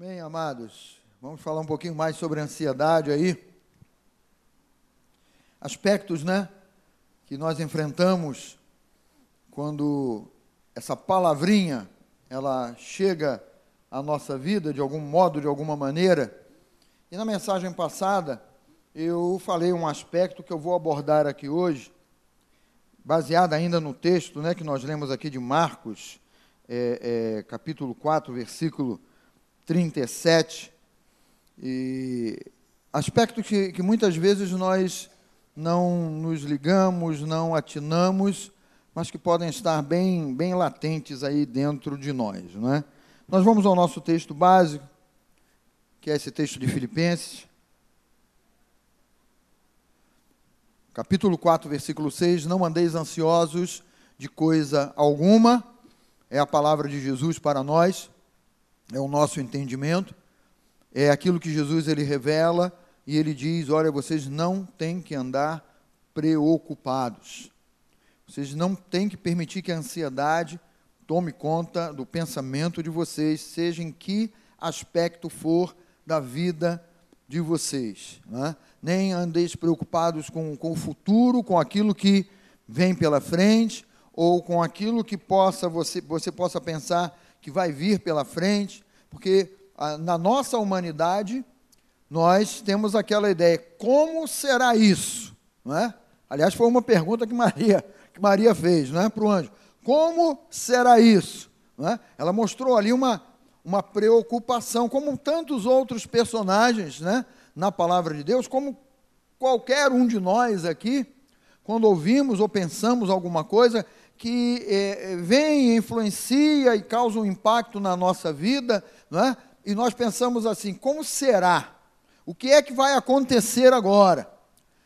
Amém, amados. Vamos falar um pouquinho mais sobre ansiedade aí. Aspectos, né, que nós enfrentamos quando essa palavrinha ela chega à nossa vida de algum modo, de alguma maneira. E na mensagem passada eu falei um aspecto que eu vou abordar aqui hoje, baseado ainda no texto, né, que nós lemos aqui de Marcos, é, é, capítulo 4, versículo 37, e aspecto que, que muitas vezes nós não nos ligamos, não atinamos, mas que podem estar bem, bem latentes aí dentro de nós. Não é? Nós vamos ao nosso texto básico, que é esse texto de Filipenses, capítulo 4, versículo 6, não andeis ansiosos de coisa alguma, é a palavra de Jesus para nós é o nosso entendimento, é aquilo que Jesus ele revela e ele diz: olha, vocês não têm que andar preocupados. Vocês não têm que permitir que a ansiedade tome conta do pensamento de vocês, seja em que aspecto for da vida de vocês. Né? Nem andeis preocupados com, com o futuro, com aquilo que vem pela frente, ou com aquilo que possa você, você possa pensar que vai vir pela frente, porque a, na nossa humanidade nós temos aquela ideia: como será isso? Não é? Aliás, foi uma pergunta que Maria, que Maria fez não é, para o anjo: como será isso? Não é? Ela mostrou ali uma, uma preocupação, como tantos outros personagens né, na palavra de Deus, como qualquer um de nós aqui, quando ouvimos ou pensamos alguma coisa, que é, vem, influencia e causa um impacto na nossa vida, não é? e nós pensamos assim: como será? O que é que vai acontecer agora?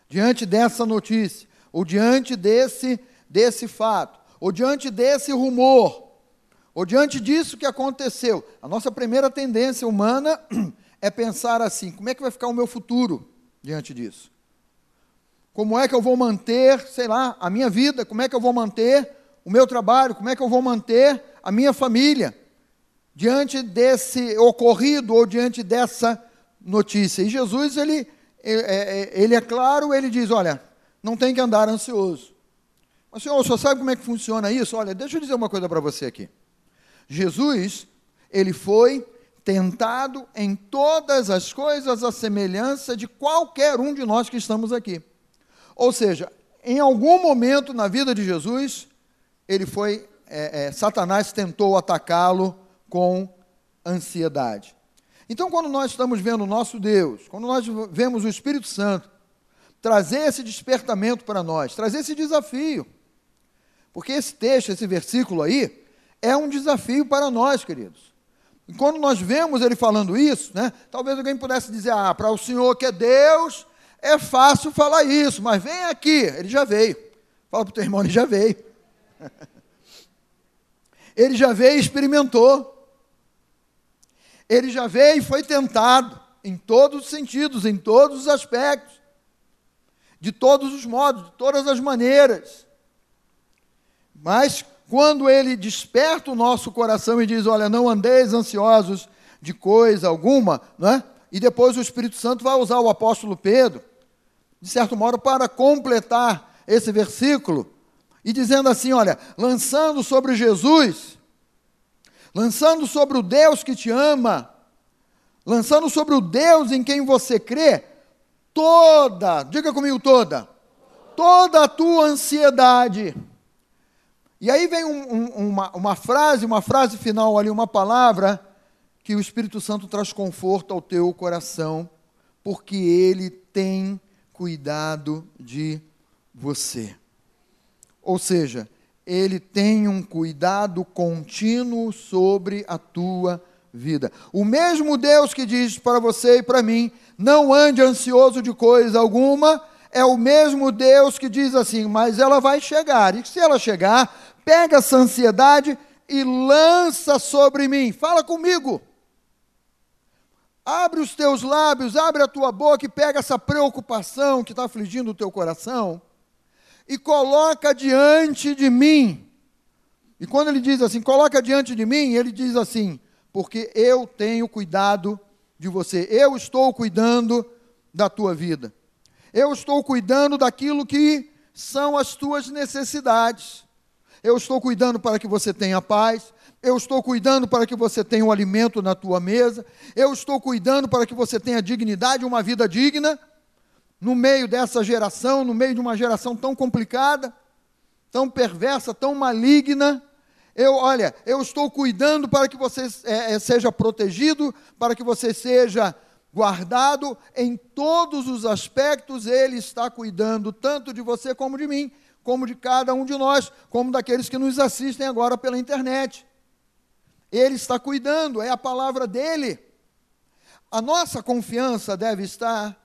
Diante dessa notícia, ou diante desse, desse fato, ou diante desse rumor, ou diante disso que aconteceu. A nossa primeira tendência humana é pensar assim: como é que vai ficar o meu futuro diante disso? Como é que eu vou manter, sei lá, a minha vida? Como é que eu vou manter o meu trabalho, como é que eu vou manter a minha família diante desse ocorrido ou diante dessa notícia. E Jesus, ele, é, é, ele é claro, ele diz: olha, não tem que andar ansioso. Mas, senhor, só sabe como é que funciona isso? Olha, deixa eu dizer uma coisa para você aqui. Jesus, ele foi tentado em todas as coisas a semelhança de qualquer um de nós que estamos aqui. Ou seja, em algum momento na vida de Jesus, ele foi, é, é, Satanás tentou atacá-lo com ansiedade. Então, quando nós estamos vendo o nosso Deus, quando nós vemos o Espírito Santo trazer esse despertamento para nós, trazer esse desafio, porque esse texto, esse versículo aí, é um desafio para nós, queridos. E quando nós vemos ele falando isso, né, talvez alguém pudesse dizer, ah, para o Senhor que é Deus, é fácil falar isso, mas vem aqui, ele já veio. Fala para o teu irmão, ele já veio. Ele já veio e experimentou. Ele já veio e foi tentado em todos os sentidos, em todos os aspectos, de todos os modos, de todas as maneiras. Mas quando ele desperta o nosso coração e diz: Olha, não andeis ansiosos de coisa alguma, não é? E depois o Espírito Santo vai usar o apóstolo Pedro, de certo modo, para completar esse versículo, e dizendo assim: olha, lançando sobre Jesus, lançando sobre o Deus que te ama, lançando sobre o Deus em quem você crê, toda, diga comigo toda, toda a tua ansiedade. E aí vem um, um, uma, uma frase, uma frase final ali, uma palavra, que o Espírito Santo traz conforto ao teu coração, porque ele tem cuidado de você. Ou seja, ele tem um cuidado contínuo sobre a tua vida. O mesmo Deus que diz para você e para mim: não ande ansioso de coisa alguma, é o mesmo Deus que diz assim: mas ela vai chegar. E se ela chegar, pega essa ansiedade e lança sobre mim. Fala comigo. Abre os teus lábios, abre a tua boca e pega essa preocupação que está afligindo o teu coração e coloca diante de mim. E quando ele diz assim, coloca diante de mim, ele diz assim: porque eu tenho cuidado de você. Eu estou cuidando da tua vida. Eu estou cuidando daquilo que são as tuas necessidades. Eu estou cuidando para que você tenha paz. Eu estou cuidando para que você tenha um alimento na tua mesa. Eu estou cuidando para que você tenha dignidade, uma vida digna. No meio dessa geração, no meio de uma geração tão complicada, tão perversa, tão maligna, eu, olha, eu estou cuidando para que você é, é, seja protegido, para que você seja guardado em todos os aspectos. Ele está cuidando tanto de você como de mim, como de cada um de nós, como daqueles que nos assistem agora pela internet. Ele está cuidando, é a palavra dele. A nossa confiança deve estar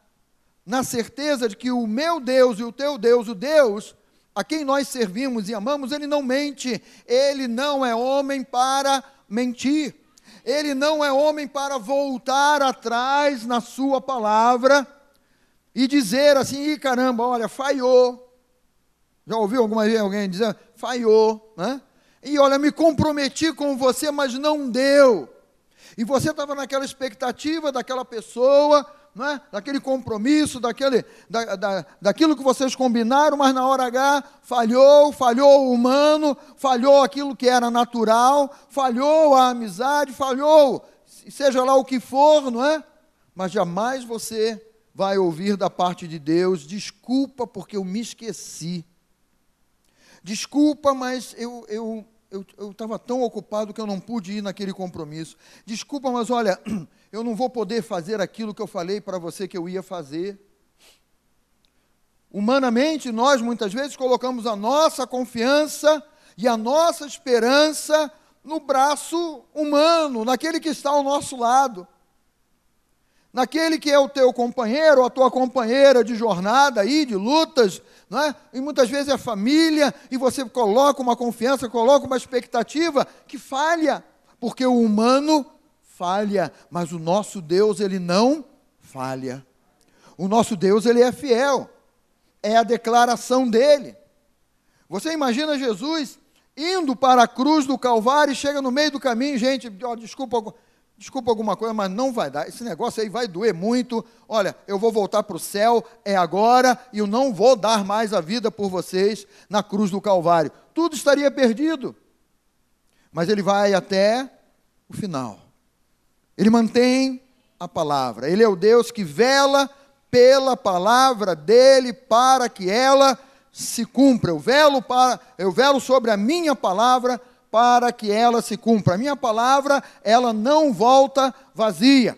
na certeza de que o meu Deus e o teu Deus, o Deus a quem nós servimos e amamos, ele não mente, ele não é homem para mentir, ele não é homem para voltar atrás na sua palavra e dizer assim: Ih, caramba, olha, falhou. Já ouviu alguma vez alguém dizer, falhou, né? E olha, me comprometi com você, mas não deu. E você estava naquela expectativa daquela pessoa, é? daquele compromisso, daquele, da, da, daquilo que vocês combinaram, mas na hora H falhou, falhou o humano, falhou aquilo que era natural, falhou a amizade, falhou, seja lá o que for, não é? Mas jamais você vai ouvir da parte de Deus: desculpa porque eu me esqueci. Desculpa, mas eu, eu, eu estava tão ocupado que eu não pude ir naquele compromisso. Desculpa, mas olha, eu não vou poder fazer aquilo que eu falei para você que eu ia fazer. Humanamente, nós muitas vezes colocamos a nossa confiança e a nossa esperança no braço humano, naquele que está ao nosso lado naquele que é o teu companheiro, a tua companheira de jornada aí, de lutas, não é? e muitas vezes é família, e você coloca uma confiança, coloca uma expectativa que falha, porque o humano falha, mas o nosso Deus, ele não falha. O nosso Deus, ele é fiel, é a declaração dele. Você imagina Jesus indo para a cruz do Calvário e chega no meio do caminho, gente, ó, desculpa, desculpa alguma coisa, mas não vai dar. Esse negócio aí vai doer muito. Olha, eu vou voltar para o céu, é agora, e eu não vou dar mais a vida por vocês na cruz do Calvário. Tudo estaria perdido. Mas ele vai até o final. Ele mantém a palavra. Ele é o Deus que vela pela palavra dele para que ela se cumpra. Eu velo para, eu velo sobre a minha palavra para que ela se cumpra. A minha palavra, ela não volta vazia.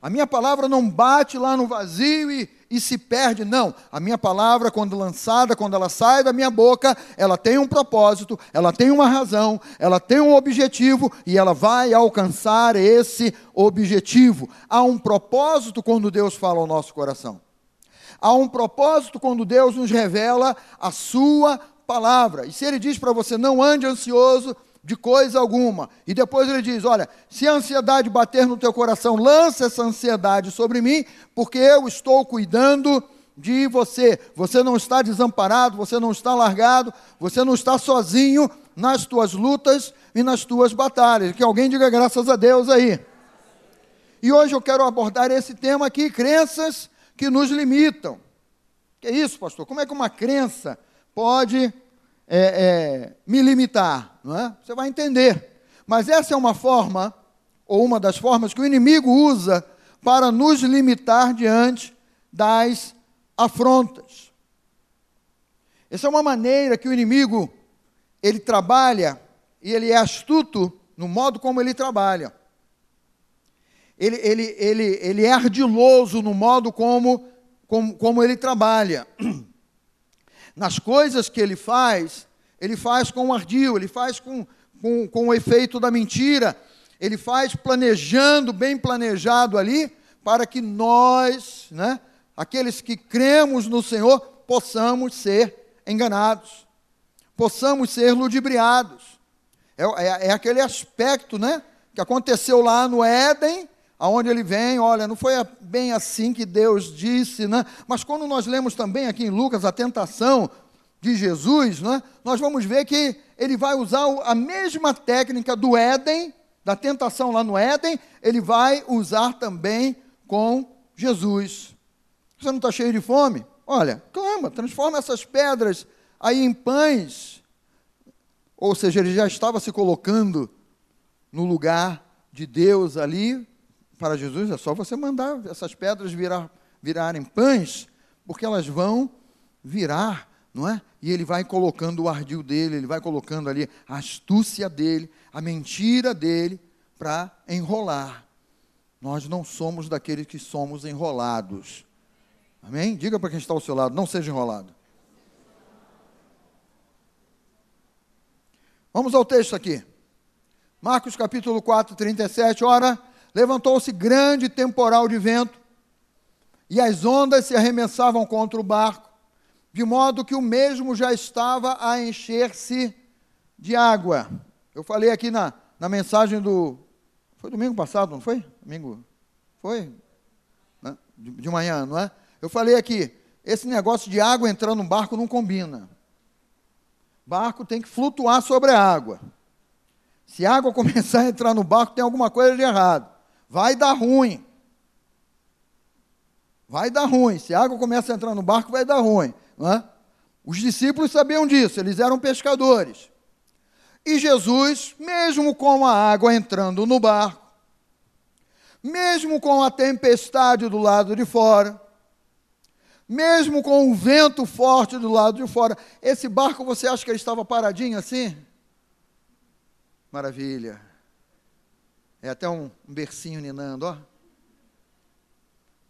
A minha palavra não bate lá no vazio e, e se perde, não. A minha palavra, quando lançada, quando ela sai da minha boca, ela tem um propósito, ela tem uma razão, ela tem um objetivo e ela vai alcançar esse objetivo. Há um propósito quando Deus fala ao nosso coração. Há um propósito quando Deus nos revela a sua palavra. E se ele diz para você, não ande ansioso de coisa alguma. E depois ele diz: Olha, se a ansiedade bater no teu coração, lança essa ansiedade sobre mim, porque eu estou cuidando de você. Você não está desamparado, você não está largado, você não está sozinho nas tuas lutas e nas tuas batalhas. Que alguém diga graças a Deus aí. E hoje eu quero abordar esse tema aqui: crenças que nos limitam. Que é isso, pastor? Como é que uma crença pode é, é, me limitar, não é? Você vai entender. Mas essa é uma forma, ou uma das formas que o inimigo usa para nos limitar diante das afrontas. Essa é uma maneira que o inimigo ele trabalha e ele é astuto no modo como ele trabalha. Ele, ele, ele, ele é ardiloso no modo como, como, como ele trabalha. nas coisas que ele faz, ele faz com ardil, ele faz com, com, com o efeito da mentira, ele faz planejando, bem planejado ali, para que nós, né, aqueles que cremos no Senhor, possamos ser enganados, possamos ser ludibriados. É, é, é aquele aspecto né, que aconteceu lá no Éden, aonde ele vem, olha, não foi bem assim que Deus disse, né? Mas quando nós lemos também aqui em Lucas a tentação de Jesus, né? Nós vamos ver que ele vai usar a mesma técnica do Éden da tentação lá no Éden, ele vai usar também com Jesus. Você não está cheio de fome? Olha, clama, transforma essas pedras aí em pães. Ou seja, ele já estava se colocando no lugar de Deus ali para Jesus. É só você mandar essas pedras virar, virarem pães, porque elas vão virar, não é? E ele vai colocando o ardil dele, ele vai colocando ali a astúcia dele, a mentira dele para enrolar. Nós não somos daqueles que somos enrolados. Amém? Diga para quem está ao seu lado, não seja enrolado. Vamos ao texto aqui. Marcos capítulo 4, 37. Ora, levantou-se grande temporal de vento, e as ondas se arremessavam contra o barco, de modo que o mesmo já estava a encher-se de água. Eu falei aqui na, na mensagem do. Foi domingo passado, não foi? Domingo. Foi? Né? De, de manhã, não é? Eu falei aqui, esse negócio de água entrando no barco não combina. Barco tem que flutuar sobre a água. Se a água começar a entrar no barco, tem alguma coisa de errado. Vai dar ruim. Vai dar ruim. Se a água começa a entrar no barco, vai dar ruim. É? Os discípulos sabiam disso, eles eram pescadores. E Jesus, mesmo com a água entrando no barco, mesmo com a tempestade do lado de fora, mesmo com o vento forte do lado de fora. Esse barco, você acha que ele estava paradinho assim? Maravilha. É até um, um bercinho ninando, ó.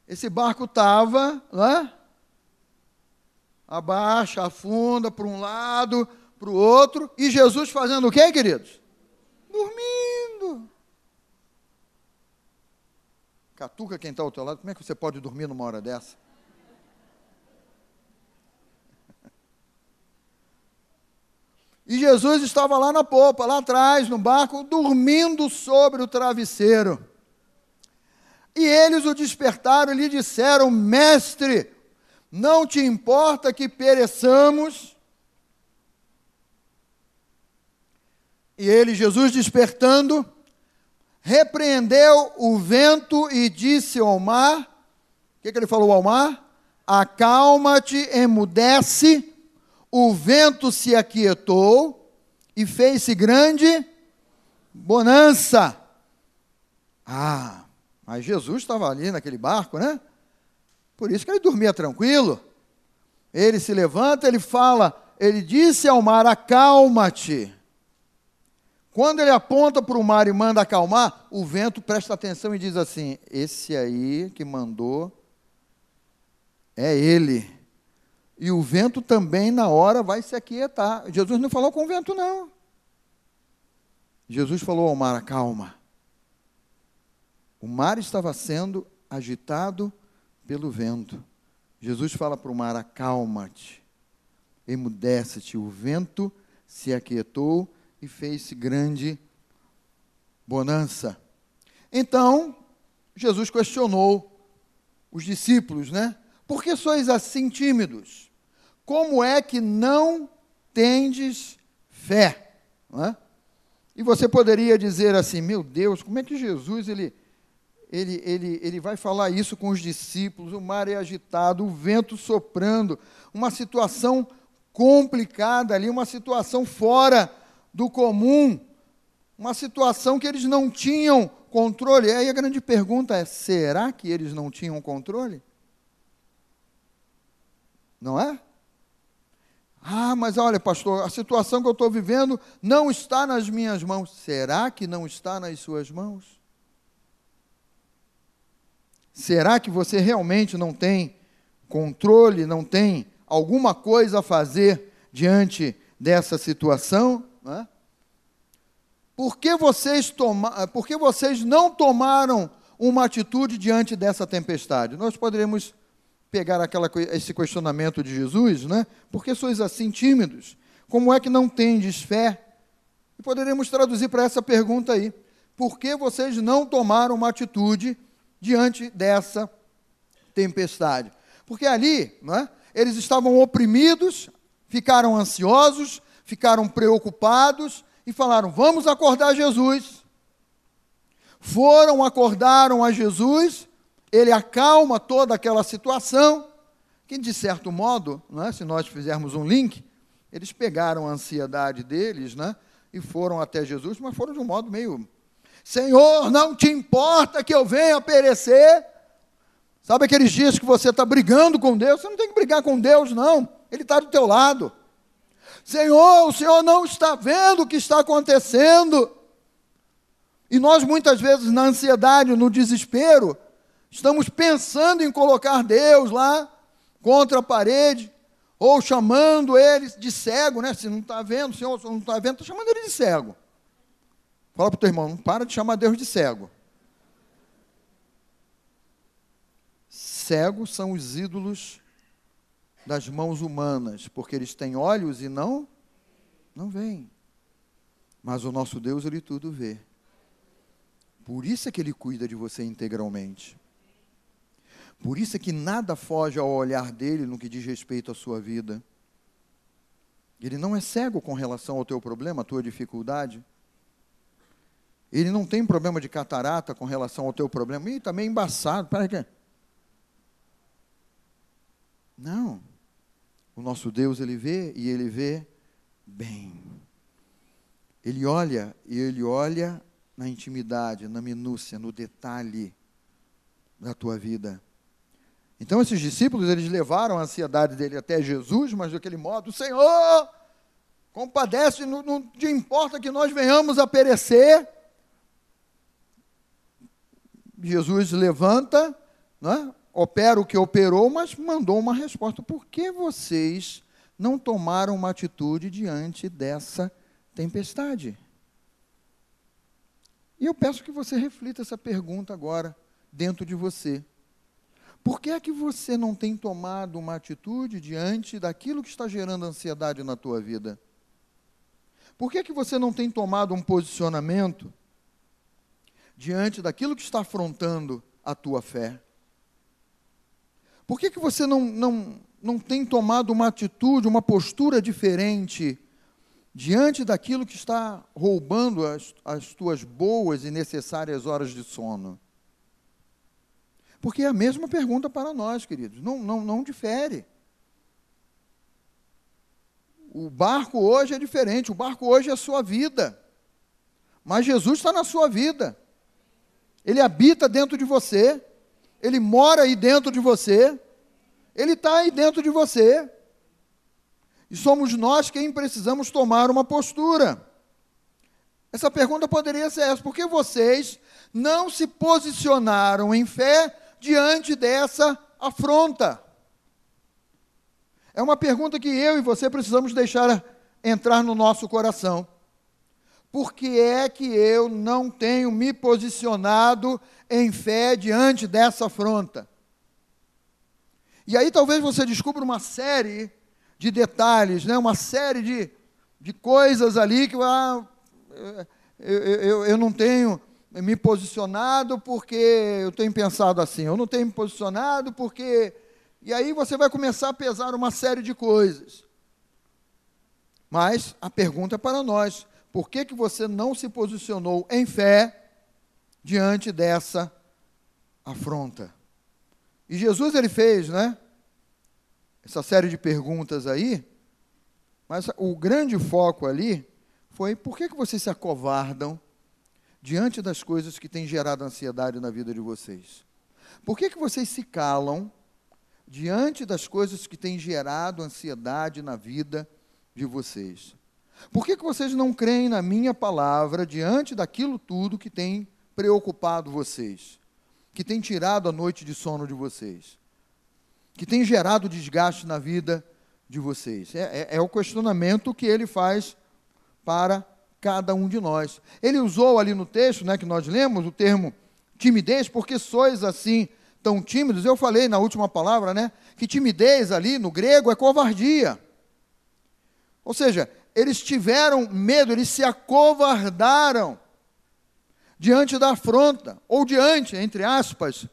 Esse barco estava, né? Abaixa, afunda para um lado, para o outro, e Jesus fazendo o quê, queridos? Dormindo. Catuca quem está ao teu lado, como é que você pode dormir numa hora dessa? E Jesus estava lá na popa, lá atrás, no barco, dormindo sobre o travesseiro. E eles o despertaram e lhe disseram: Mestre, não te importa que pereçamos? E ele, Jesus despertando, repreendeu o vento e disse ao mar: O que, que ele falou ao mar? Acalma-te, emudece o vento se aquietou e fez-se grande bonança. Ah, mas Jesus estava ali naquele barco, né? Por isso que ele dormia tranquilo. Ele se levanta, ele fala, ele disse ao mar: acalma-te. Quando ele aponta para o mar e manda acalmar, o vento presta atenção e diz assim: Esse aí que mandou é ele. E o vento também, na hora, vai se aquietar. Jesus não falou com o vento, não. Jesus falou ao mar: calma. O mar estava sendo agitado pelo vento. Jesus fala para o mar: acalma-te, emudece-te. O vento se aquietou e fez-se grande bonança. Então, Jesus questionou os discípulos, né? Por que sois assim tímidos? Como é que não tendes fé? É? E você poderia dizer assim, meu Deus, como é que Jesus ele, ele, ele, ele vai falar isso com os discípulos? O mar é agitado, o vento soprando, uma situação complicada ali, uma situação fora do comum, uma situação que eles não tinham controle. Aí a grande pergunta é: será que eles não tinham controle? Não é? Ah, mas olha, pastor, a situação que eu estou vivendo não está nas minhas mãos. Será que não está nas suas mãos? Será que você realmente não tem controle, não tem alguma coisa a fazer diante dessa situação? Não é? Por, que vocês toma, por que vocês não tomaram uma atitude diante dessa tempestade? Nós poderíamos pegar aquela, esse questionamento de Jesus, né? Por que sois assim tímidos? Como é que não tendes fé? E poderíamos traduzir para essa pergunta aí: por que vocês não tomaram uma atitude diante dessa tempestade? Porque ali, é? eles estavam oprimidos, ficaram ansiosos, ficaram preocupados e falaram: vamos acordar Jesus. foram, acordaram a Jesus, ele acalma toda aquela situação, que de certo modo, né, se nós fizermos um link, eles pegaram a ansiedade deles né, e foram até Jesus, mas foram de um modo meio. Senhor, não te importa que eu venha perecer? Sabe aqueles dias que você está brigando com Deus? Você não tem que brigar com Deus, não. Ele está do teu lado. Senhor, o Senhor não está vendo o que está acontecendo. E nós, muitas vezes, na ansiedade, no desespero, estamos pensando em colocar Deus lá contra a parede, ou chamando ele de cego, né? Se não está vendo, Senhor não está vendo, está chamando ele de cego. Fala para o teu irmão, não para de chamar Deus de cego. Cegos são os ídolos das mãos humanas, porque eles têm olhos e não não veem. Mas o nosso Deus ele tudo vê. Por isso é que ele cuida de você integralmente. Por isso é que nada foge ao olhar dele no que diz respeito à sua vida. Ele não é cego com relação ao teu problema, à tua dificuldade. Ele não tem problema de catarata com relação ao teu problema. Ih, está meio embaçado. Para quê? Não. O nosso Deus, ele vê e ele vê bem. Ele olha e ele olha na intimidade, na minúcia, no detalhe da tua vida. Então esses discípulos, eles levaram a ansiedade dele até Jesus, mas daquele modo, Senhor, compadece, não, não te importa que nós venhamos a perecer. Jesus levanta, né, opera o que operou, mas mandou uma resposta. Por que vocês não tomaram uma atitude diante dessa tempestade? E eu peço que você reflita essa pergunta agora dentro de você. Por que é que você não tem tomado uma atitude diante daquilo que está gerando ansiedade na tua vida? Por que é que você não tem tomado um posicionamento diante daquilo que está afrontando a tua fé? Por que, é que você não, não, não tem tomado uma atitude, uma postura diferente diante daquilo que está roubando as, as tuas boas e necessárias horas de sono? Porque é a mesma pergunta para nós, queridos, não, não, não difere. O barco hoje é diferente, o barco hoje é a sua vida. Mas Jesus está na sua vida. Ele habita dentro de você, ele mora aí dentro de você, ele está aí dentro de você. E somos nós quem precisamos tomar uma postura. Essa pergunta poderia ser essa: por que vocês não se posicionaram em fé diante dessa afronta? É uma pergunta que eu e você precisamos deixar entrar no nosso coração. Por que é que eu não tenho me posicionado em fé diante dessa afronta? E aí talvez você descubra uma série de detalhes, né? uma série de, de coisas ali que ah, eu, eu, eu não tenho me posicionado porque eu tenho pensado assim, eu não tenho me posicionado porque. E aí você vai começar a pesar uma série de coisas. Mas a pergunta é para nós: por que, que você não se posicionou em fé diante dessa afronta? E Jesus ele fez, né? Essa série de perguntas aí, mas o grande foco ali foi por que, que vocês se acovardam diante das coisas que têm gerado ansiedade na vida de vocês? Por que, que vocês se calam diante das coisas que têm gerado ansiedade na vida de vocês? Por que, que vocês não creem na minha palavra diante daquilo tudo que tem preocupado vocês? Que tem tirado a noite de sono de vocês? Que tem gerado desgaste na vida de vocês? É, é, é o questionamento que ele faz para cada um de nós. Ele usou ali no texto, né, que nós lemos, o termo timidez, porque sois assim tão tímidos. Eu falei na última palavra, né, que timidez ali no grego é covardia. Ou seja, eles tiveram medo, eles se acovardaram diante da afronta, ou diante, entre aspas,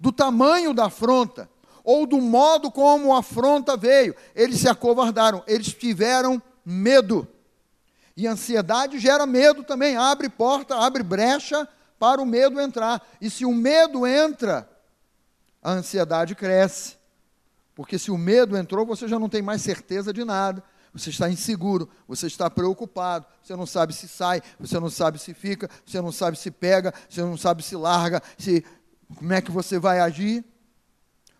do tamanho da afronta, ou do modo como a afronta veio. Eles se acovardaram, eles tiveram medo. E ansiedade gera medo também, abre porta, abre brecha para o medo entrar. E se o medo entra, a ansiedade cresce. Porque se o medo entrou, você já não tem mais certeza de nada. Você está inseguro, você está preocupado, você não sabe se sai, você não sabe se fica, você não sabe se pega, você não sabe se larga, se como é que você vai agir,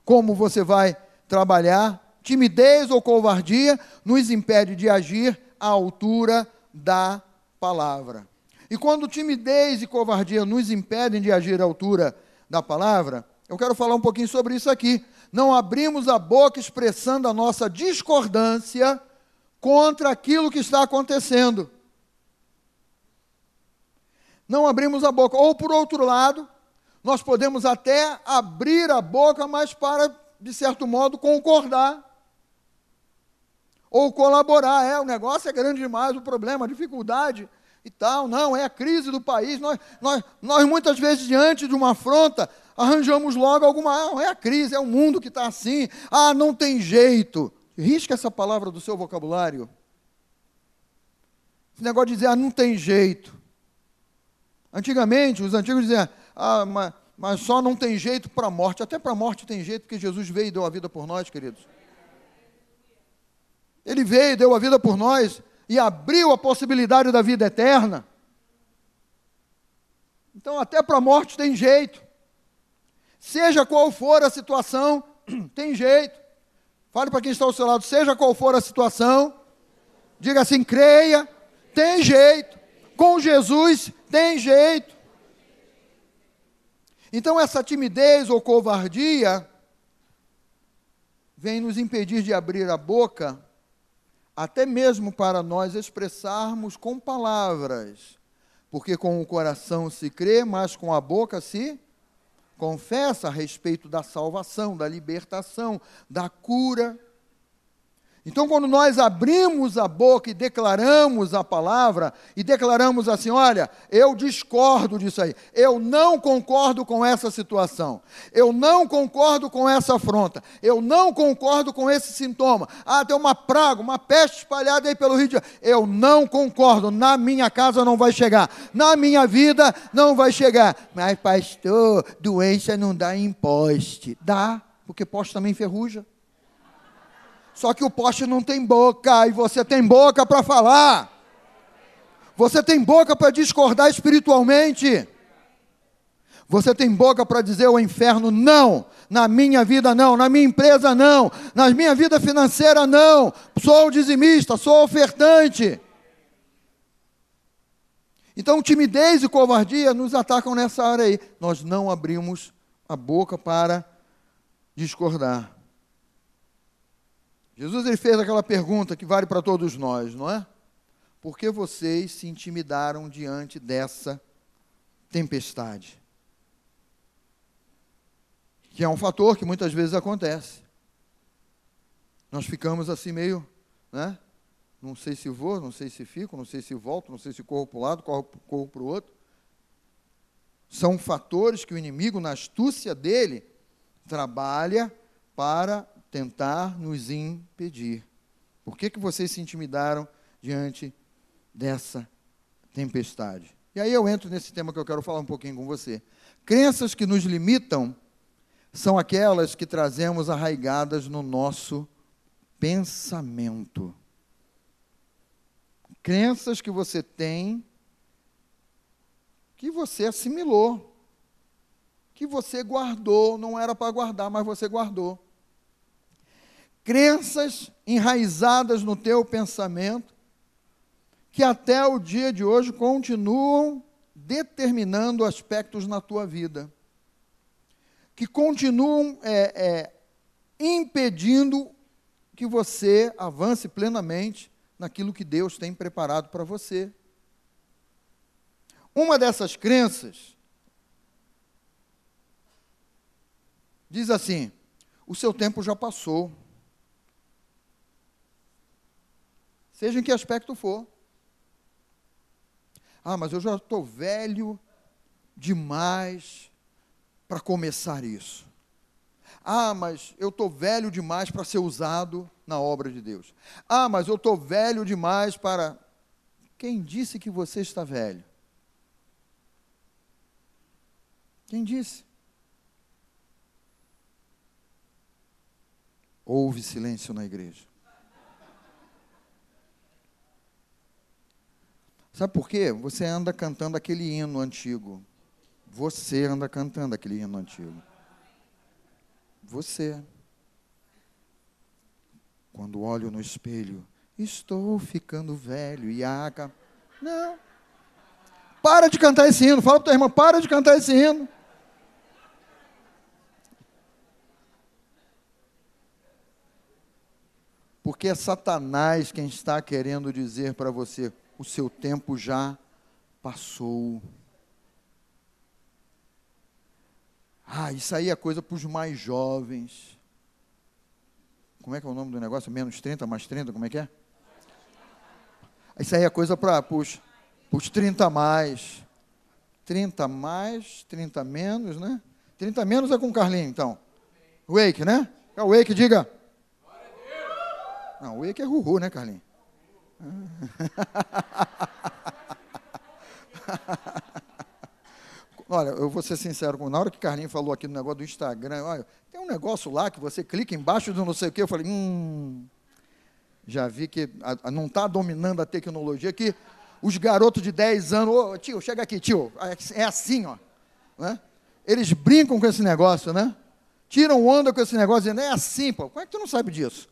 como você vai trabalhar. Timidez ou covardia nos impede de agir à altura da palavra. E quando timidez e covardia nos impedem de agir à altura da palavra, eu quero falar um pouquinho sobre isso aqui. Não abrimos a boca expressando a nossa discordância contra aquilo que está acontecendo. Não abrimos a boca. Ou, por outro lado, nós podemos até abrir a boca, mas para, de certo modo, concordar. Ou colaborar. É, o negócio é grande demais, o problema, a dificuldade e tal. Não, é a crise do país. Nós, nós, nós muitas vezes, diante de uma afronta, arranjamos logo alguma. Ah, é a crise, é o mundo que está assim. Ah, não tem jeito. Risca essa palavra do seu vocabulário. Esse negócio de dizer, ah, não tem jeito. Antigamente, os antigos diziam, ah, mas, mas só não tem jeito para a morte. Até para a morte tem jeito, porque Jesus veio e deu a vida por nós, queridos. Ele veio deu a vida por nós e abriu a possibilidade da vida eterna. Então, até para a morte tem jeito. Seja qual for a situação, tem jeito. Fale para quem está ao seu lado, seja qual for a situação, diga assim: creia, tem jeito. Com Jesus, tem jeito. Então, essa timidez ou covardia vem nos impedir de abrir a boca até mesmo para nós expressarmos com palavras, porque com o coração se crê, mas com a boca se confessa a respeito da salvação, da libertação, da cura então, quando nós abrimos a boca e declaramos a palavra, e declaramos assim: olha, eu discordo disso aí, eu não concordo com essa situação, eu não concordo com essa afronta, eu não concordo com esse sintoma. Ah, tem uma praga, uma peste espalhada aí pelo Rio de Janeiro. Eu não concordo, na minha casa não vai chegar, na minha vida não vai chegar. Mas, pastor, doença não dá em poste. Dá, porque poste também ferruja. Só que o poste não tem boca e você tem boca para falar. Você tem boca para discordar espiritualmente. Você tem boca para dizer ao inferno não, na minha vida não, na minha empresa não, na minha vida financeira não. Sou dizimista, sou ofertante. Então, timidez e covardia nos atacam nessa área aí. Nós não abrimos a boca para discordar. Jesus ele fez aquela pergunta que vale para todos nós, não é? Por que vocês se intimidaram diante dessa tempestade? Que é um fator que muitas vezes acontece. Nós ficamos assim meio, né? Não sei se vou, não sei se fico, não sei se volto, não sei se corro para o lado, corro para o outro. São fatores que o inimigo, na astúcia dele, trabalha para tentar nos impedir. Por que, que vocês se intimidaram diante dessa tempestade? E aí eu entro nesse tema que eu quero falar um pouquinho com você. Crenças que nos limitam são aquelas que trazemos arraigadas no nosso pensamento. Crenças que você tem que você assimilou, que você guardou, não era para guardar, mas você guardou crenças enraizadas no teu pensamento, que até o dia de hoje continuam determinando aspectos na tua vida, que continuam é, é, impedindo que você avance plenamente naquilo que Deus tem preparado para você. Uma dessas crenças diz assim: o seu tempo já passou. Seja em que aspecto for. Ah, mas eu já estou velho demais para começar isso. Ah, mas eu estou velho demais para ser usado na obra de Deus. Ah, mas eu estou velho demais para. Quem disse que você está velho? Quem disse? Houve silêncio na igreja. Sabe por quê? Você anda cantando aquele hino antigo. Você anda cantando aquele hino antigo. Você. Quando olho no espelho, estou ficando velho e aca. Não. Para de cantar esse hino. Fala para tua irmã, para de cantar esse hino. Porque é Satanás quem está querendo dizer para você: o seu tempo já passou. Ah, isso aí é coisa para os mais jovens. Como é que é o nome do negócio? Menos 30, mais 30, como é que é? Isso aí é coisa para os, os 30 a mais. 30 a mais, 30 a menos, né? 30 a menos é com o Carlinho, então. Wake, né? É o Wake, diga. Não, o Wake é Ruhu, né, Carlinho? Olha, eu vou ser sincero, na hora que Carlinhos falou aqui no negócio do Instagram, olha, tem um negócio lá que você clica embaixo do não sei o quê, eu falei, hum, já vi que a, a, não está dominando a tecnologia, que os garotos de 10 anos, ô tio, chega aqui, tio, é assim, ó, né? Eles brincam com esse negócio, né? Tiram onda com esse negócio, dizendo, é assim, pô, como é que tu não sabe disso?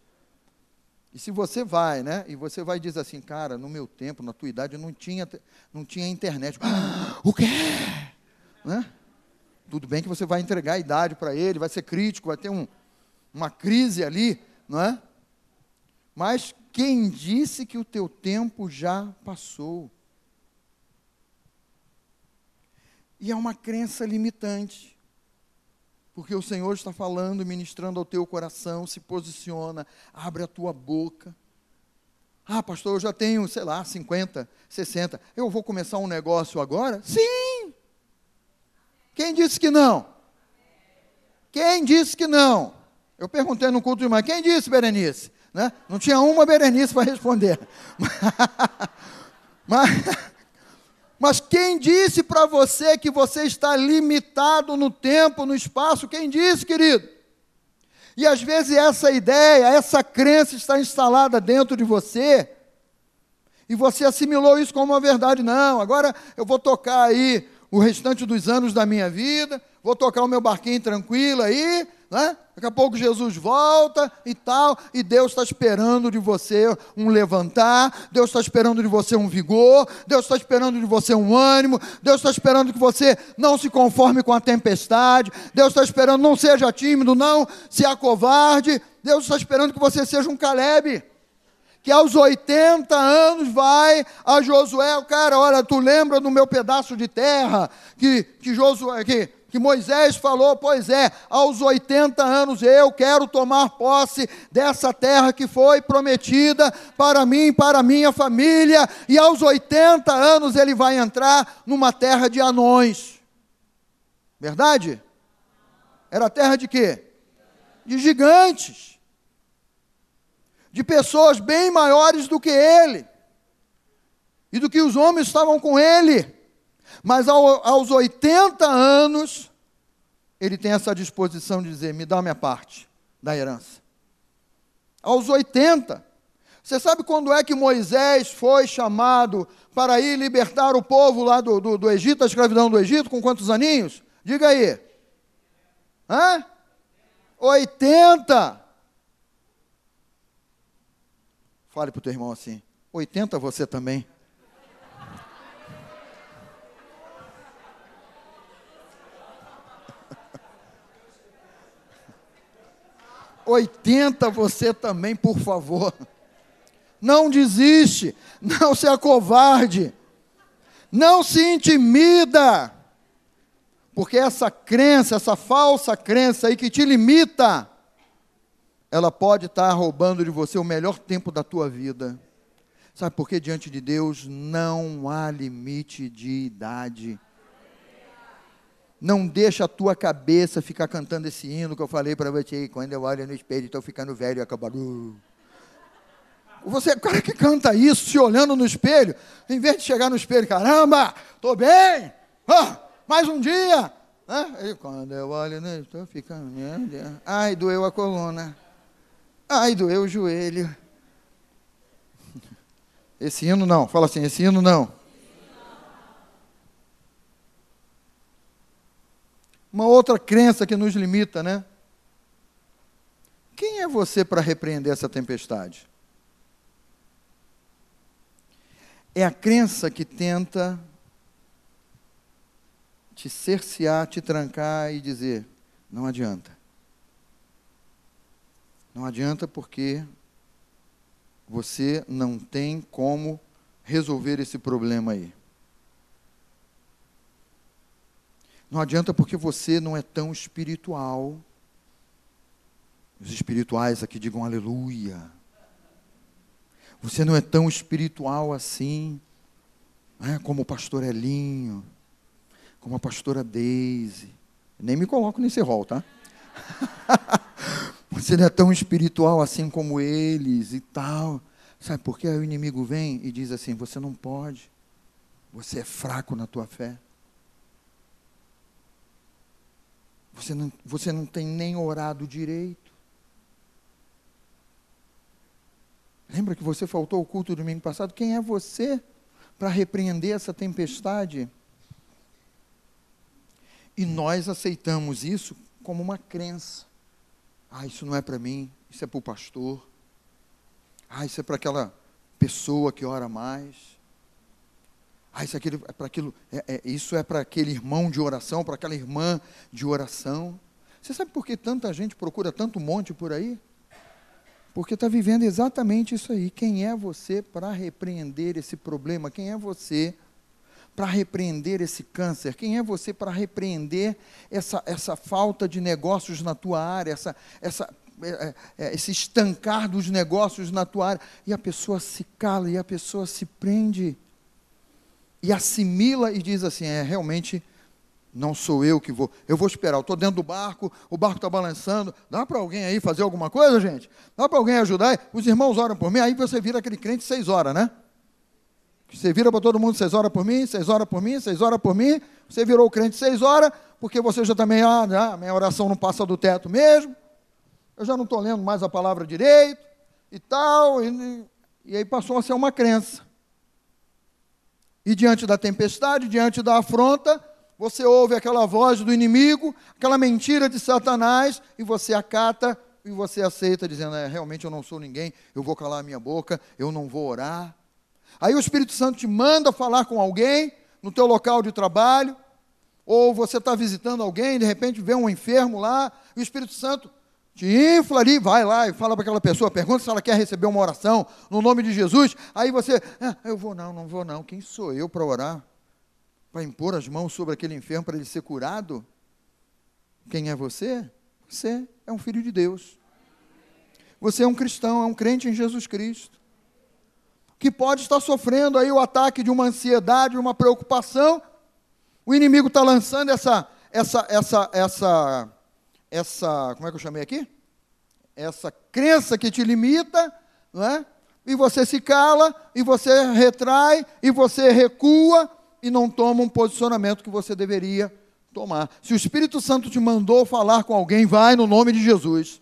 E se você vai, né? E você vai dizer assim, cara, no meu tempo, na tua idade, não tinha, não tinha internet. Ah, o quê? Né? Tudo bem que você vai entregar a idade para ele, vai ser crítico, vai ter um, uma crise ali, não é? Mas quem disse que o teu tempo já passou? E é uma crença limitante. Porque o Senhor está falando, ministrando ao teu coração, se posiciona, abre a tua boca. Ah, pastor, eu já tenho, sei lá, 50, 60. Eu vou começar um negócio agora? Sim! Quem disse que não? Quem disse que não? Eu perguntei no culto de manhã, quem disse, Berenice? Né? Não tinha uma Berenice para responder. mas, mas quem disse para você que você está limitado no tempo, no espaço? Quem disse, querido? E às vezes essa ideia, essa crença está instalada dentro de você, e você assimilou isso como uma verdade. Não, agora eu vou tocar aí o restante dos anos da minha vida, vou tocar o meu barquinho tranquilo aí, né? Daqui a pouco Jesus volta e tal, e Deus está esperando de você um levantar, Deus está esperando de você um vigor, Deus está esperando de você um ânimo, Deus está esperando que você não se conforme com a tempestade, Deus está esperando não seja tímido, não se acovarde, Deus está esperando que você seja um Caleb que aos 80 anos vai a Josué, cara, olha, tu lembra do meu pedaço de terra que, que Josué, que, que Moisés falou, pois é, aos 80 anos eu quero tomar posse dessa terra que foi prometida para mim, para minha família, e aos 80 anos ele vai entrar numa terra de anões. Verdade? Era terra de quê? De gigantes de pessoas bem maiores do que ele e do que os homens estavam com ele. Mas ao, aos 80 anos, ele tem essa disposição de dizer: me dá a minha parte da herança. Aos 80. Você sabe quando é que Moisés foi chamado para ir libertar o povo lá do, do, do Egito, a escravidão do Egito, com quantos aninhos? Diga aí. Hã? 80. Fale para o teu irmão assim: 80 você também. Oitenta você também, por favor. Não desiste, não se acovarde, não se intimida, porque essa crença, essa falsa crença aí que te limita, ela pode estar roubando de você o melhor tempo da tua vida. Sabe por que diante de Deus não há limite de idade? Não deixa a tua cabeça ficar cantando esse hino que eu falei para você, quando eu olho no espelho estou ficando velho e acabado. Você, o cara que canta isso, se olhando no espelho, em vez de chegar no espelho, caramba, estou bem, mais um dia, Ah, e quando eu olho, né, estou ficando. Ai, doeu a coluna. Ai, doeu o joelho. Esse hino não. Fala assim, esse hino não. Uma outra crença que nos limita, né? Quem é você para repreender essa tempestade? É a crença que tenta te cercear, te trancar e dizer: não adianta. Não adianta porque você não tem como resolver esse problema aí. Não adianta porque você não é tão espiritual. Os espirituais aqui digam aleluia. Você não é tão espiritual assim, né, como o pastor Elinho, como a pastora Daisy. Nem me coloco nesse rol, tá? Você não é tão espiritual assim como eles e tal. Sabe por? Aí o inimigo vem e diz assim: você não pode. Você é fraco na tua fé. Você não, você não tem nem orado direito. Lembra que você faltou o culto domingo passado? Quem é você para repreender essa tempestade? E nós aceitamos isso como uma crença. Ah, isso não é para mim, isso é para o pastor. Ah, isso é para aquela pessoa que ora mais. Ah, isso, é para aquilo, é, é, isso é para aquele irmão de oração, para aquela irmã de oração. Você sabe por que tanta gente procura tanto monte por aí? Porque está vivendo exatamente isso aí. Quem é você para repreender esse problema? Quem é você para repreender esse câncer? Quem é você para repreender essa, essa falta de negócios na tua área, essa, essa, é, é, é, esse estancar dos negócios na tua área? E a pessoa se cala, e a pessoa se prende, e assimila e diz assim: é realmente não sou eu que vou. Eu vou esperar. Eu estou dentro do barco, o barco está balançando. Dá para alguém aí fazer alguma coisa, gente? Dá para alguém ajudar? Os irmãos oram por mim. Aí você vira aquele crente seis horas, né? Você vira para todo mundo seis horas por mim, seis horas por mim, seis horas por mim. Você virou o crente seis horas, porque você já também, ah, já, minha oração não passa do teto mesmo. Eu já não estou lendo mais a palavra direito e tal. E, e aí passou a ser uma crença. E diante da tempestade, diante da afronta, você ouve aquela voz do inimigo, aquela mentira de Satanás, e você acata e você aceita, dizendo: é, realmente eu não sou ninguém, eu vou calar a minha boca, eu não vou orar. Aí o Espírito Santo te manda falar com alguém no teu local de trabalho, ou você está visitando alguém, de repente vê um enfermo lá, e o Espírito Santo te infla ali, vai lá e fala para aquela pessoa, pergunta se ela quer receber uma oração no nome de Jesus. Aí você, ah, eu vou não, não vou não. Quem sou eu para orar? para impor as mãos sobre aquele enfermo para ele ser curado? Quem é você? Você é um filho de Deus. Você é um cristão, é um crente em Jesus Cristo. Que pode estar sofrendo aí o ataque de uma ansiedade, uma preocupação. O inimigo está lançando essa, essa, essa, essa, essa, como é que eu chamei aqui? Essa crença que te limita, não é? E você se cala, e você retrai, e você recua, e não toma um posicionamento que você deveria tomar. Se o Espírito Santo te mandou falar com alguém, vai no nome de Jesus.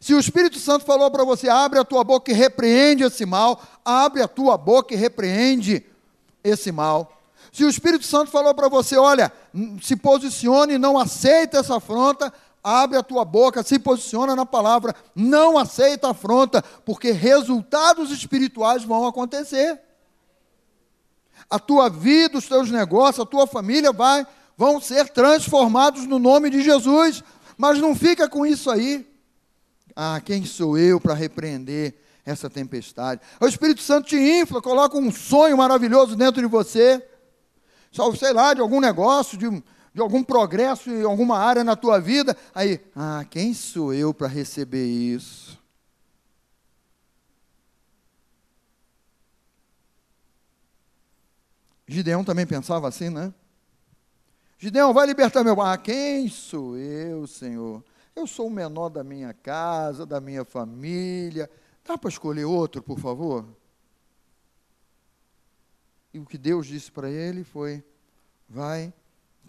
Se o Espírito Santo falou para você, abre a tua boca e repreende esse mal, abre a tua boca e repreende esse mal. Se o Espírito Santo falou para você, olha, se posicione não aceita essa afronta, abre a tua boca, se posiciona na palavra, não aceita afronta, porque resultados espirituais vão acontecer a tua vida, os teus negócios, a tua família vai, vão ser transformados no nome de Jesus. Mas não fica com isso aí. Ah, quem sou eu para repreender essa tempestade? O Espírito Santo te infla, coloca um sonho maravilhoso dentro de você. Só, sei lá, de algum negócio, de, de algum progresso em alguma área na tua vida. Aí, ah, quem sou eu para receber isso? Gideão também pensava assim, né? Gideão, vai libertar meu. Ah, quem sou eu, Senhor? Eu sou o menor da minha casa, da minha família. Dá para escolher outro, por favor? E o que Deus disse para ele foi: Vai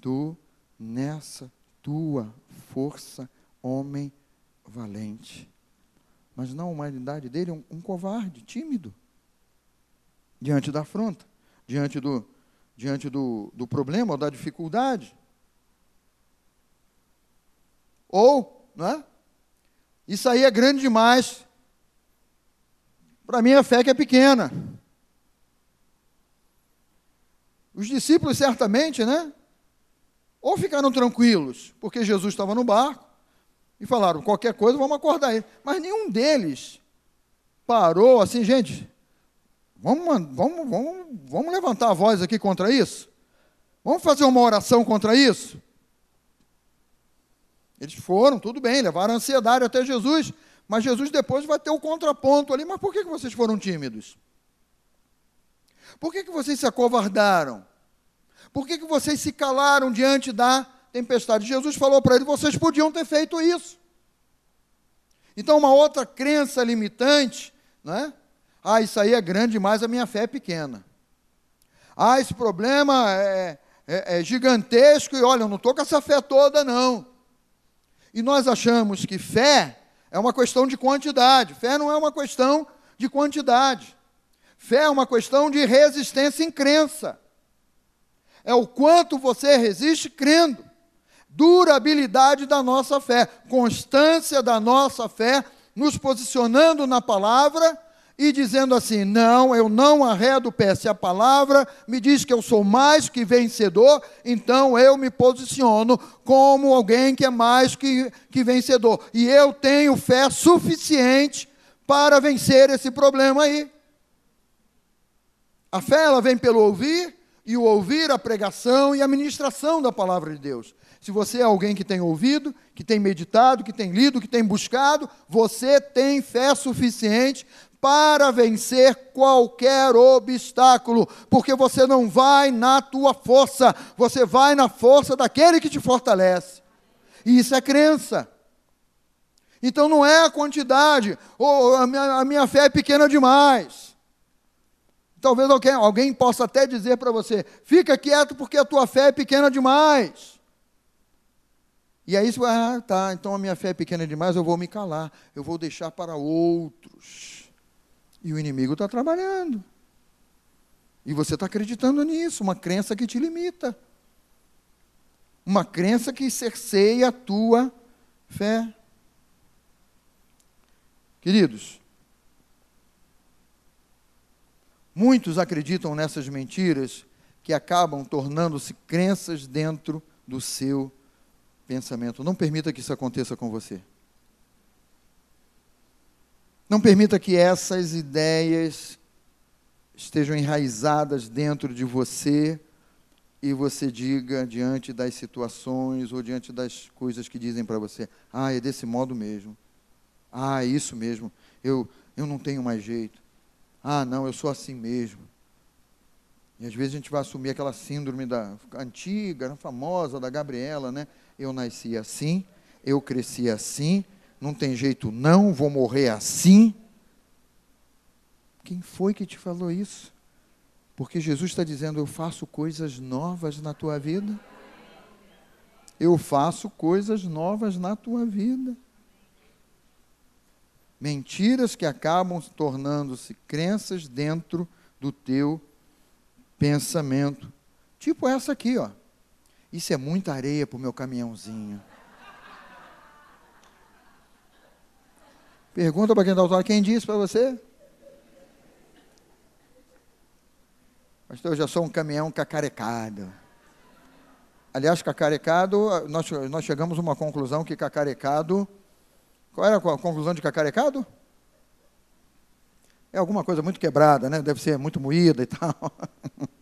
tu nessa tua força, homem valente. Mas na humanidade dele, um, um covarde, tímido, diante da afronta, diante do, diante do, do problema ou da dificuldade. Ou, não é? Isso aí é grande demais. Para mim, a fé que é pequena. Os discípulos, certamente, né? Ou ficaram tranquilos, porque Jesus estava no barco, e falaram: qualquer coisa, vamos acordar ele. Mas nenhum deles parou assim, gente, vamos, vamos, vamos, vamos levantar a voz aqui contra isso? Vamos fazer uma oração contra isso? Eles foram, tudo bem, levaram ansiedade até Jesus, mas Jesus depois vai ter o contraponto ali. Mas por que vocês foram tímidos? Por que vocês se acovardaram? Por que vocês se calaram diante da tempestade. Jesus falou para ele: vocês podiam ter feito isso. Então, uma outra crença limitante, né? Ah, isso aí é grande demais, a minha fé é pequena. Ah, esse problema é, é, é gigantesco e olha, eu não estou com essa fé toda, não. E nós achamos que fé é uma questão de quantidade. Fé não é uma questão de quantidade. Fé é uma questão de resistência em crença. É o quanto você resiste crendo durabilidade da nossa fé, constância da nossa fé, nos posicionando na palavra e dizendo assim: não, eu não arredo o pé. Se a palavra me diz que eu sou mais que vencedor, então eu me posiciono como alguém que é mais que, que vencedor. E eu tenho fé suficiente para vencer esse problema aí. A fé ela vem pelo ouvir, e o ouvir a pregação e a ministração da palavra de Deus. Se você é alguém que tem ouvido, que tem meditado, que tem lido, que tem buscado, você tem fé suficiente para vencer qualquer obstáculo, porque você não vai na tua força, você vai na força daquele que te fortalece. E isso é crença. Então não é a quantidade, ou a minha, a minha fé é pequena demais. Talvez alguém, alguém possa até dizer para você: fica quieto porque a tua fé é pequena demais. E aí você vai, ah, tá, então a minha fé é pequena demais, eu vou me calar, eu vou deixar para outros. E o inimigo está trabalhando. E você está acreditando nisso, uma crença que te limita. Uma crença que cerceia a tua fé. Queridos, muitos acreditam nessas mentiras que acabam tornando-se crenças dentro do seu pensamento. Não permita que isso aconteça com você. Não permita que essas ideias estejam enraizadas dentro de você e você diga diante das situações ou diante das coisas que dizem para você: "Ah, é desse modo mesmo. Ah, é isso mesmo. Eu eu não tenho mais jeito. Ah, não, eu sou assim mesmo." E às vezes a gente vai assumir aquela síndrome da antiga, famosa da Gabriela, né? eu nasci assim, eu cresci assim, não tem jeito não, vou morrer assim. Quem foi que te falou isso? Porque Jesus está dizendo: Eu faço coisas novas na tua vida. Eu faço coisas novas na tua vida. Mentiras que acabam tornando-se crenças dentro do teu pensamento. Tipo essa aqui, ó. Isso é muita areia para o meu caminhãozinho. Pergunta para quem está autor, quem disse para você? Pastor, eu já sou um caminhão cacarecado. Aliás, cacarecado, nós, nós chegamos a uma conclusão que cacarecado. Qual era a conclusão de cacarecado? É alguma coisa muito quebrada, né? Deve ser muito moída e tal.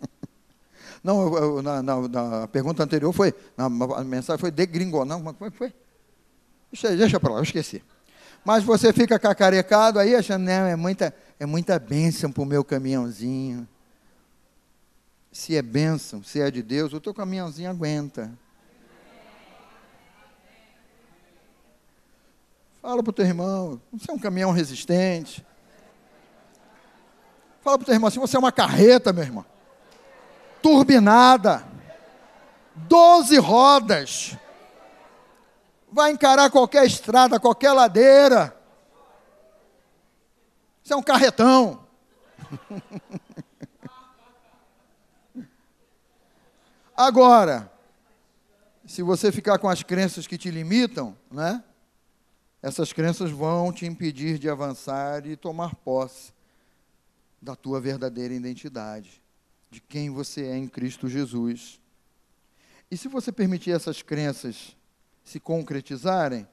Não, eu, na, na, na, pergunta anterior foi, na mensagem foi degringo, não, como é que foi? Deixa, deixa para lá, eu esqueci. Mas você fica cacarecado aí achando, não, é muita, é muita bênção para o meu caminhãozinho. Se é bênção, se é de Deus, o teu caminhãozinho aguenta. Fala para o teu irmão, você é um caminhão resistente. Fala para o teu irmão assim, você é uma carreta, meu irmão turbinada. Doze rodas. Vai encarar qualquer estrada, qualquer ladeira. Isso é um carretão. Agora, se você ficar com as crenças que te limitam, né? Essas crenças vão te impedir de avançar e tomar posse da tua verdadeira identidade, de quem você é em Cristo Jesus. E se você permitir essas crenças se concretizarem,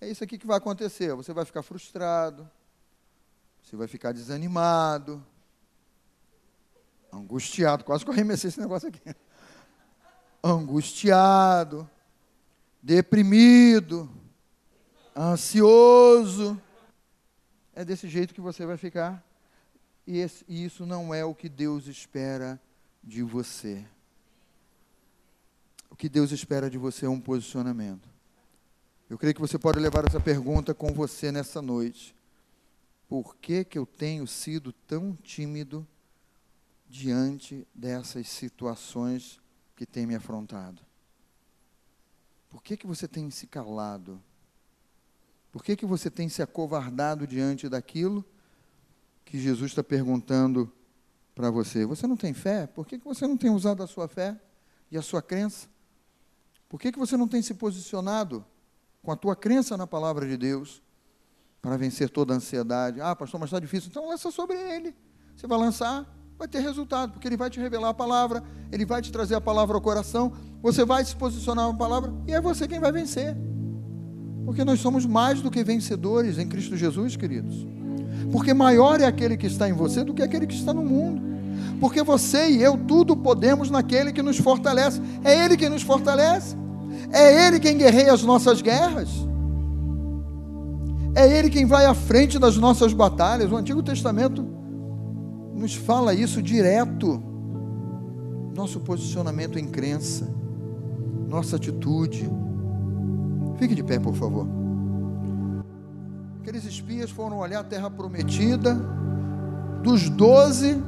é isso aqui que vai acontecer. Você vai ficar frustrado, você vai ficar desanimado, angustiado, quase que eu arremessei esse negócio aqui. Angustiado, deprimido, ansioso. É desse jeito que você vai ficar. E, esse, e isso não é o que Deus espera de você. O que Deus espera de você é um posicionamento. Eu creio que você pode levar essa pergunta com você nessa noite. Por que, que eu tenho sido tão tímido diante dessas situações que têm me afrontado? Por que, que você tem se calado? Por que, que você tem se acovardado diante daquilo que Jesus está perguntando para você? Você não tem fé? Por que, que você não tem usado a sua fé e a sua crença? Por que, que você não tem se posicionado com a tua crença na palavra de Deus? para vencer toda a ansiedade. Ah, pastor, mas está difícil. Então lança sobre ele. Você vai lançar, vai ter resultado, porque ele vai te revelar a palavra, ele vai te trazer a palavra ao coração, você vai se posicionar na palavra e é você quem vai vencer. Porque nós somos mais do que vencedores em Cristo Jesus, queridos. Porque maior é aquele que está em você do que aquele que está no mundo. Porque você e eu tudo podemos naquele que nos fortalece. É Ele quem nos fortalece. É Ele quem guerreia as nossas guerras. É Ele quem vai à frente das nossas batalhas. O Antigo Testamento nos fala isso direto. Nosso posicionamento em crença, nossa atitude. Fique de pé, por favor. Aqueles espias foram olhar a terra prometida. Dos doze,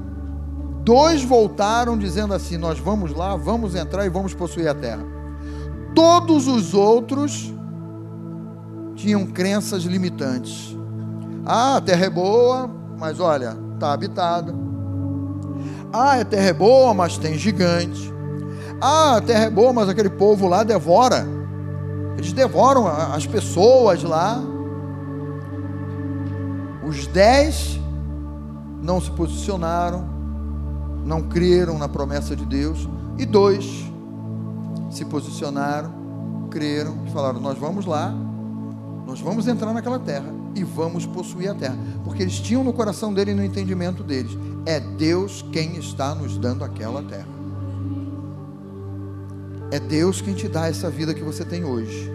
dois voltaram dizendo assim: Nós vamos lá, vamos entrar e vamos possuir a terra. Todos os outros tinham crenças limitantes. Ah, a terra é boa, mas olha, está habitada. Ah, a terra é boa, mas tem gigante. Ah, a terra é boa, mas aquele povo lá devora. Eles devoram as pessoas lá. Os dez não se posicionaram, não creram na promessa de Deus. E dois se posicionaram, creram e falaram: Nós vamos lá, nós vamos entrar naquela terra e vamos possuir a terra, porque eles tinham no coração dele e no entendimento deles: é Deus quem está nos dando aquela terra. É Deus quem te dá essa vida que você tem hoje.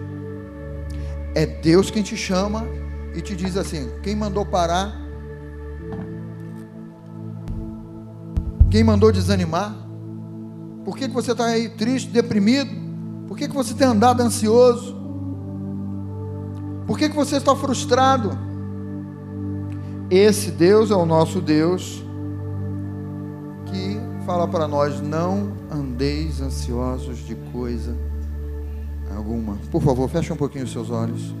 É Deus quem te chama e te diz assim: quem mandou parar? Quem mandou desanimar? Por que, que você está aí triste, deprimido? Por que, que você tem andado ansioso? Por que, que você está frustrado? Esse Deus é o nosso Deus que fala para nós: não andeis ansiosos de coisa alguma. Por favor, feche um pouquinho os seus olhos.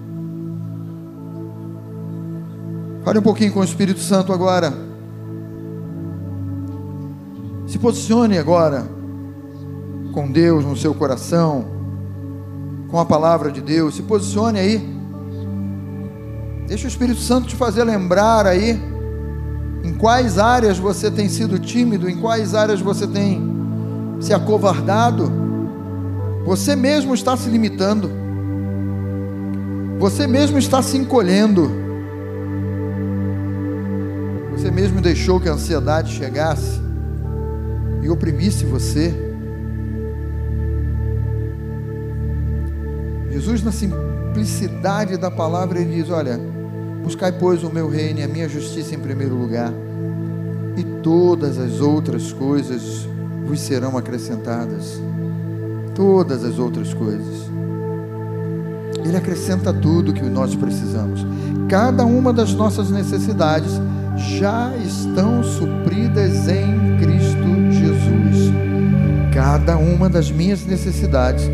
Fale um pouquinho com o Espírito Santo agora. Se posicione agora com Deus no seu coração, com a palavra de Deus. Se posicione aí. Deixa o Espírito Santo te fazer lembrar aí em quais áreas você tem sido tímido, em quais áreas você tem se acovardado. Você mesmo está se limitando. Você mesmo está se encolhendo. Você mesmo deixou que a ansiedade chegasse e oprimisse você. Jesus, na simplicidade da palavra, ele diz: Olha, Buscai, pois, o meu reino e a minha justiça em primeiro lugar, e todas as outras coisas vos serão acrescentadas. Todas as outras coisas. Ele acrescenta tudo que nós precisamos. Cada uma das nossas necessidades já estão supridas em Cristo Jesus. cada uma das minhas necessidades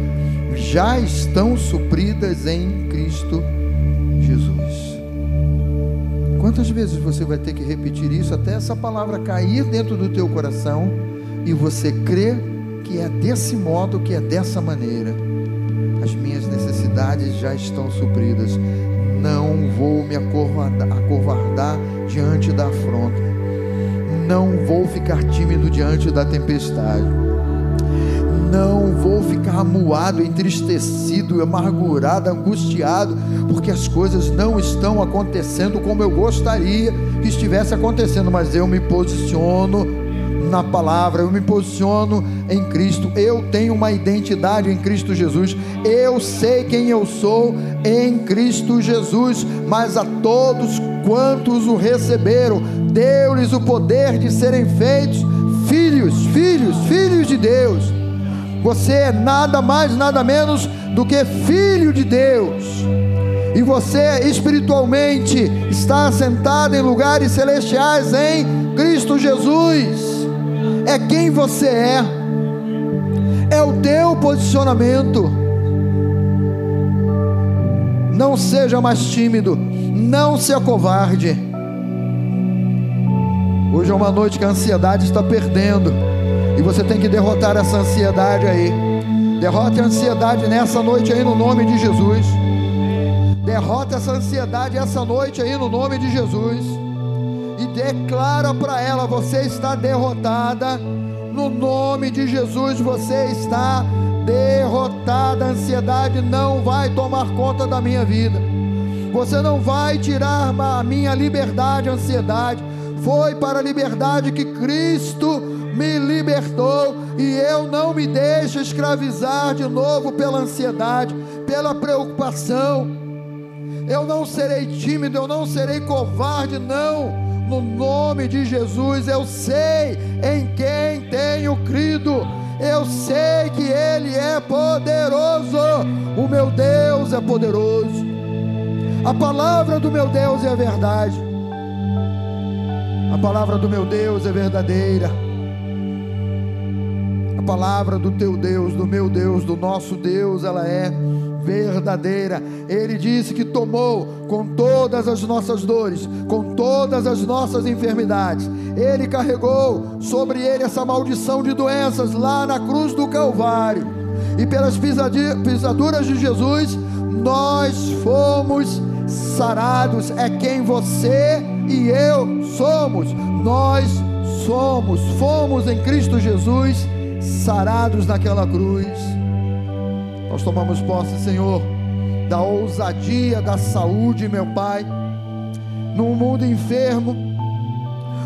já estão supridas em Cristo Jesus. Quantas vezes você vai ter que repetir isso até essa palavra cair dentro do teu coração e você crer que é desse modo, que é dessa maneira? As minhas necessidades já estão supridas. Não vou me acovardar, acovardar diante da afronta. Não vou ficar tímido diante da tempestade não vou ficar amuado, entristecido, amargurado, angustiado, porque as coisas não estão acontecendo como eu gostaria que estivesse acontecendo, mas eu me posiciono na palavra, eu me posiciono em Cristo, eu tenho uma identidade em Cristo Jesus, eu sei quem eu sou em Cristo Jesus, mas a todos quantos o receberam, deu-lhes o poder de serem feitos filhos, filhos, filhos de Deus você é nada mais, nada menos do que filho de Deus. E você espiritualmente está sentado em lugares celestiais em Cristo Jesus. É quem você é. É o teu posicionamento. Não seja mais tímido, não se acovarde. Hoje é uma noite que a ansiedade está perdendo. E você tem que derrotar essa ansiedade aí. Derrote a ansiedade nessa noite aí no nome de Jesus. Derrota essa ansiedade essa noite aí no nome de Jesus. E declara para ela: você está derrotada. No nome de Jesus, você está derrotada. A ansiedade não vai tomar conta da minha vida. Você não vai tirar a minha liberdade, a ansiedade. Foi para a liberdade que Cristo me libertou e eu não me deixo escravizar de novo pela ansiedade, pela preocupação. Eu não serei tímido, eu não serei covarde, não. No nome de Jesus, eu sei em quem tenho crido. Eu sei que Ele é poderoso. O meu Deus é poderoso. A palavra do meu Deus é a verdade. A palavra do meu Deus é verdadeira. A palavra do teu Deus, do meu Deus, do nosso Deus, ela é verdadeira. Ele disse que tomou com todas as nossas dores, com todas as nossas enfermidades. Ele carregou sobre ele essa maldição de doenças lá na cruz do Calvário. E pelas pisaduras de Jesus, nós fomos sarados. É quem você e eu somos. Nós somos, fomos em Cristo Jesus sarados naquela cruz. Nós tomamos posse, Senhor, da ousadia, da saúde, meu Pai, num mundo enfermo,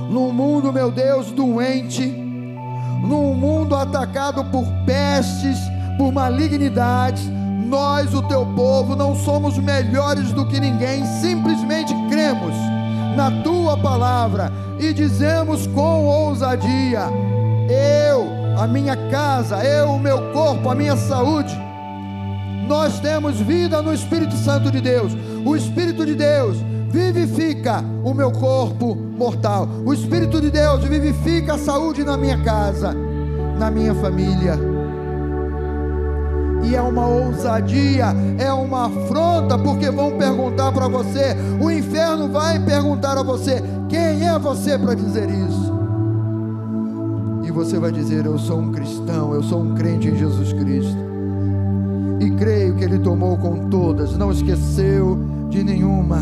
num mundo, meu Deus, doente, num mundo atacado por pestes, por malignidades. Nós, o teu povo, não somos melhores do que ninguém, simplesmente cremos na tua palavra e dizemos com ousadia: Eu a minha casa, eu, o meu corpo, a minha saúde. Nós temos vida no Espírito Santo de Deus. O Espírito de Deus vivifica o meu corpo mortal. O Espírito de Deus vivifica a saúde na minha casa, na minha família. E é uma ousadia, é uma afronta, porque vão perguntar para você, o inferno vai perguntar a você: quem é você para dizer isso? você vai dizer: Eu sou um cristão, eu sou um crente em Jesus Cristo. E creio que Ele tomou com todas, não esqueceu de nenhuma.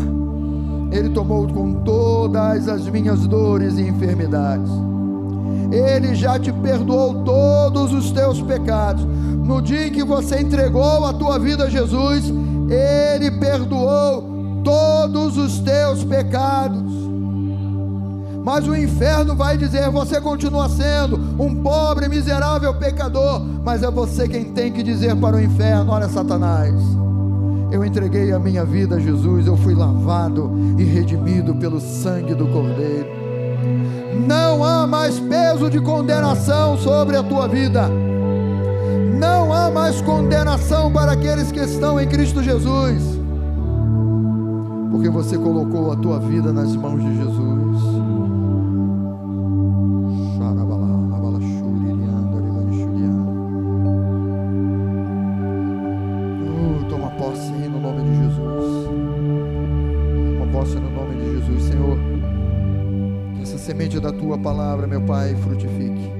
Ele tomou com todas as minhas dores e enfermidades. Ele já te perdoou todos os teus pecados. No dia em que você entregou a tua vida a Jesus, Ele perdoou todos os teus pecados. Mas o inferno vai dizer: você continua sendo um pobre, miserável pecador. Mas é você quem tem que dizer para o inferno: olha, Satanás, eu entreguei a minha vida a Jesus, eu fui lavado e redimido pelo sangue do Cordeiro. Não há mais peso de condenação sobre a tua vida. Não há mais condenação para aqueles que estão em Cristo Jesus. Porque você colocou a tua vida nas mãos de Jesus. Semente da tua palavra, meu Pai, frutifique.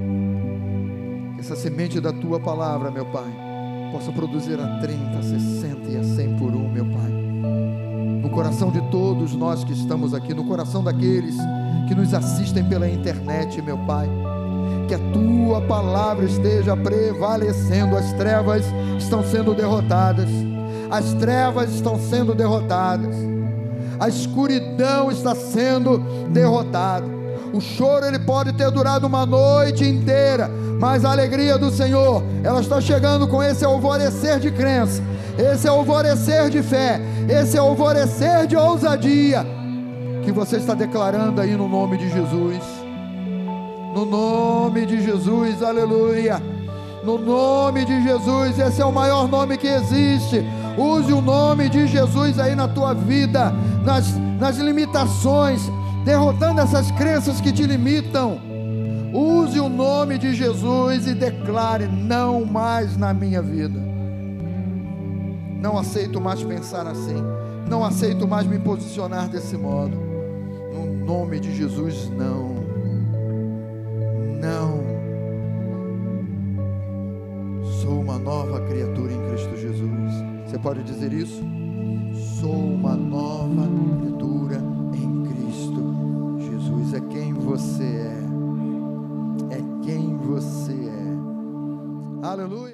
Que essa semente da tua palavra, meu Pai, possa produzir a 30, a 60 e a 100 por um, meu Pai. No coração de todos nós que estamos aqui, no coração daqueles que nos assistem pela internet, meu Pai. Que a tua palavra esteja prevalecendo, as trevas estão sendo derrotadas as trevas estão sendo derrotadas, a escuridão está sendo derrotada. O choro ele pode ter durado uma noite inteira, mas a alegria do Senhor, ela está chegando com esse alvorecer de crença, esse alvorecer de fé, esse alvorecer de ousadia que você está declarando aí no nome de Jesus. No nome de Jesus, aleluia. No nome de Jesus, esse é o maior nome que existe. Use o nome de Jesus aí na tua vida, nas, nas limitações, derrotando essas crenças que te limitam. Use o nome de Jesus e declare: não mais na minha vida. Não aceito mais pensar assim. Não aceito mais me posicionar desse modo. No nome de Jesus, não. Não. Sou uma nova criatura em Cristo Jesus. Você pode dizer isso? Sou uma nova criatura. É quem você é. É quem você é. Aleluia.